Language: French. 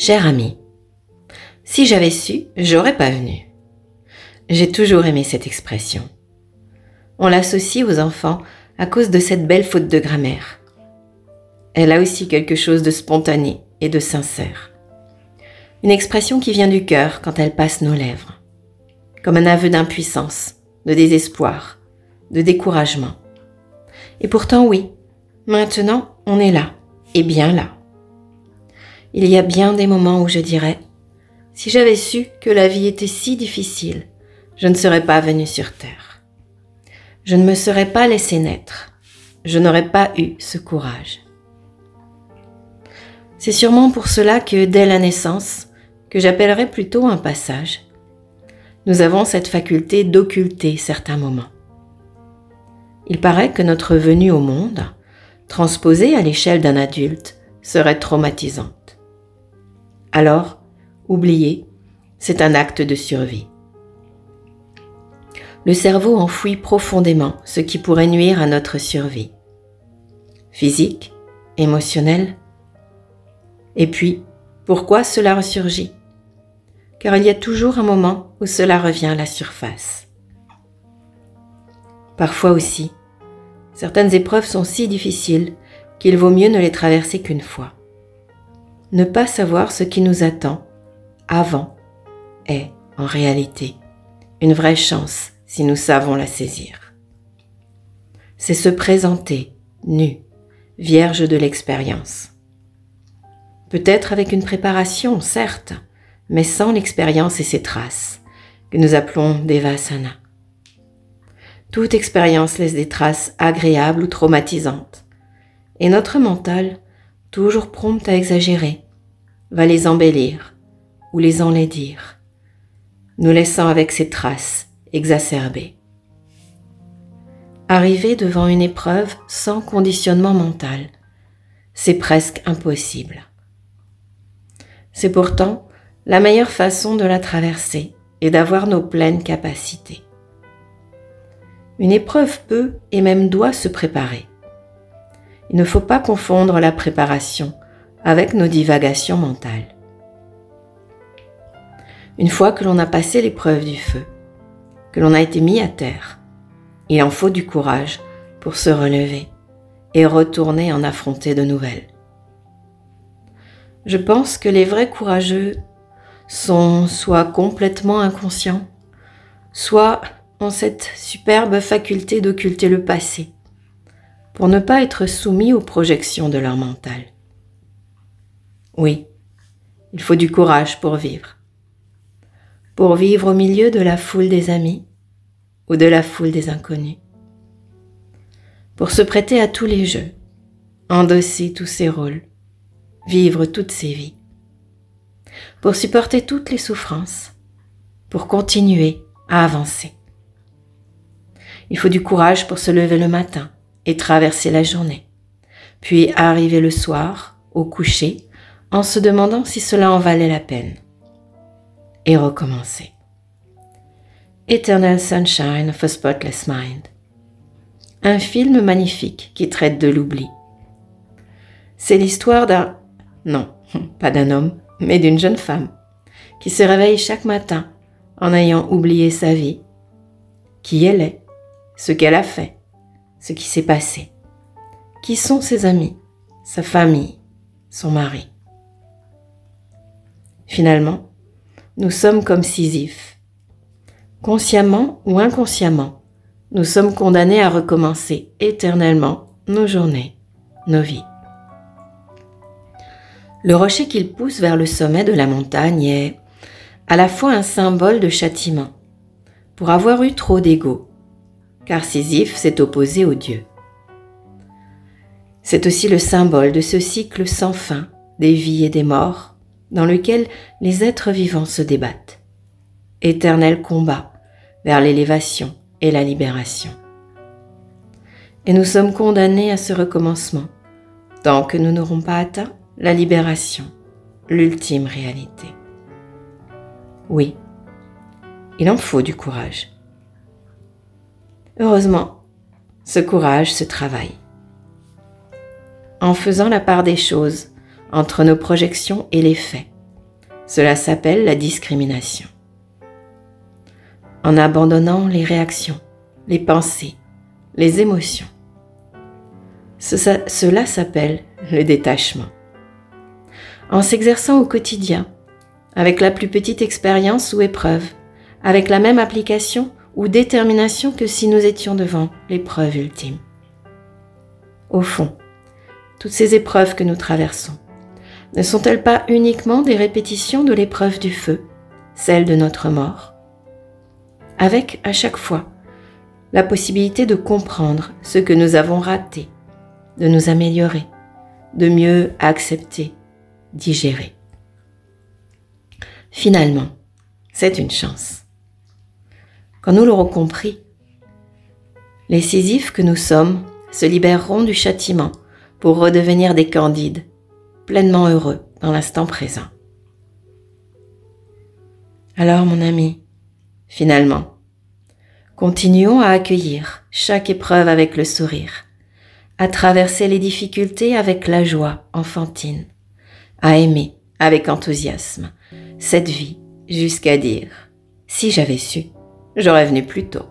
Cher ami, si j'avais su, j'aurais pas venu. J'ai toujours aimé cette expression. On l'associe aux enfants à cause de cette belle faute de grammaire. Elle a aussi quelque chose de spontané et de sincère. Une expression qui vient du cœur quand elle passe nos lèvres. Comme un aveu d'impuissance, de désespoir, de découragement. Et pourtant oui, maintenant on est là, et bien là. Il y a bien des moments où je dirais, si j'avais su que la vie était si difficile, je ne serais pas venu sur Terre. Je ne me serais pas laissé naître. Je n'aurais pas eu ce courage. C'est sûrement pour cela que dès la naissance, que j'appellerais plutôt un passage, nous avons cette faculté d'occulter certains moments. Il paraît que notre venue au monde, transposée à l'échelle d'un adulte, serait traumatisante. Alors, oublier, c'est un acte de survie le cerveau enfouit profondément ce qui pourrait nuire à notre survie. Physique, émotionnelle. Et puis, pourquoi cela ressurgit? Car il y a toujours un moment où cela revient à la surface. Parfois aussi, certaines épreuves sont si difficiles qu'il vaut mieux ne les traverser qu'une fois. Ne pas savoir ce qui nous attend avant est, en réalité, une vraie chance si nous savons la saisir. C'est se présenter nu, vierge de l'expérience. Peut-être avec une préparation, certes, mais sans l'expérience et ses traces, que nous appelons Devasana. Toute expérience laisse des traces agréables ou traumatisantes, et notre mental, toujours prompt à exagérer, va les embellir ou les enlaidir, nous laissant avec ces traces exacerbé. Arriver devant une épreuve sans conditionnement mental, c'est presque impossible. C'est pourtant la meilleure façon de la traverser et d'avoir nos pleines capacités. Une épreuve peut et même doit se préparer. Il ne faut pas confondre la préparation avec nos divagations mentales. Une fois que l'on a passé l'épreuve du feu, que l'on a été mis à terre. Il en faut du courage pour se relever et retourner en affronter de nouvelles. Je pense que les vrais courageux sont soit complètement inconscients, soit ont cette superbe faculté d'occulter le passé, pour ne pas être soumis aux projections de leur mental. Oui, il faut du courage pour vivre pour vivre au milieu de la foule des amis ou de la foule des inconnus, pour se prêter à tous les jeux, endosser tous ses rôles, vivre toutes ses vies, pour supporter toutes les souffrances, pour continuer à avancer. Il faut du courage pour se lever le matin traverser la journée, puis arriver le soir, au coucher, en se demandant si cela en valait la peine et recommencer. Eternal Sunshine of a Spotless Mind. Un film magnifique qui traite de l'oubli. C'est l'histoire d'un... Non, pas d'un homme, mais d'une jeune femme qui se réveille chaque matin en ayant oublié sa vie, qui elle est, ce qu'elle a fait, ce qui s'est passé, qui sont ses amis, sa famille, son mari? Finalement, nous sommes comme Sisyphe. Consciemment ou inconsciemment, nous sommes condamnés à recommencer éternellement nos journées, nos vies. Le rocher qu'il pousse vers le sommet de la montagne est à la fois un symbole de châtiment, pour avoir eu trop d'ego, car Sisyphe s'est opposé au Dieu. C'est aussi le symbole de ce cycle sans fin des vies et des morts dans lequel les êtres vivants se débattent. Éternel combat vers l'élévation et la libération. Et nous sommes condamnés à ce recommencement tant que nous n'aurons pas atteint la libération, l'ultime réalité. Oui, il en faut du courage. Heureusement, ce courage se travaille. En faisant la part des choses entre nos projections et les faits, Cela s'appelle la discrimination. En abandonnant les réactions, les pensées, les émotions. cela s'appelle le détachement. En s'exerçant au quotidien, avec la plus petite expérience ou épreuve, avec la même application ou détermination que si nous étions devant l'épreuve ultime. Au fond, toutes ces épreuves que nous traversons, ne sont-elles pas uniquement des répétitions de l'épreuve du feu, celle de notre mort? Avec, à chaque fois, la possibilité de comprendre ce que nous avons raté, de nous améliorer, de mieux accepter, digérer. Finalement, c'est une chance. Quand nous l'aurons compris, les Sisyphes que nous sommes se libéreront du châtiment pour redevenir des candides, pleinement heureux dans l'instant présent. Alors mon ami, finalement, continuons à accueillir chaque épreuve avec le sourire, à traverser les difficultés avec la joie enfantine, à aimer avec enthousiasme cette vie jusqu'à dire, si j'avais su, j'aurais venu plus tôt.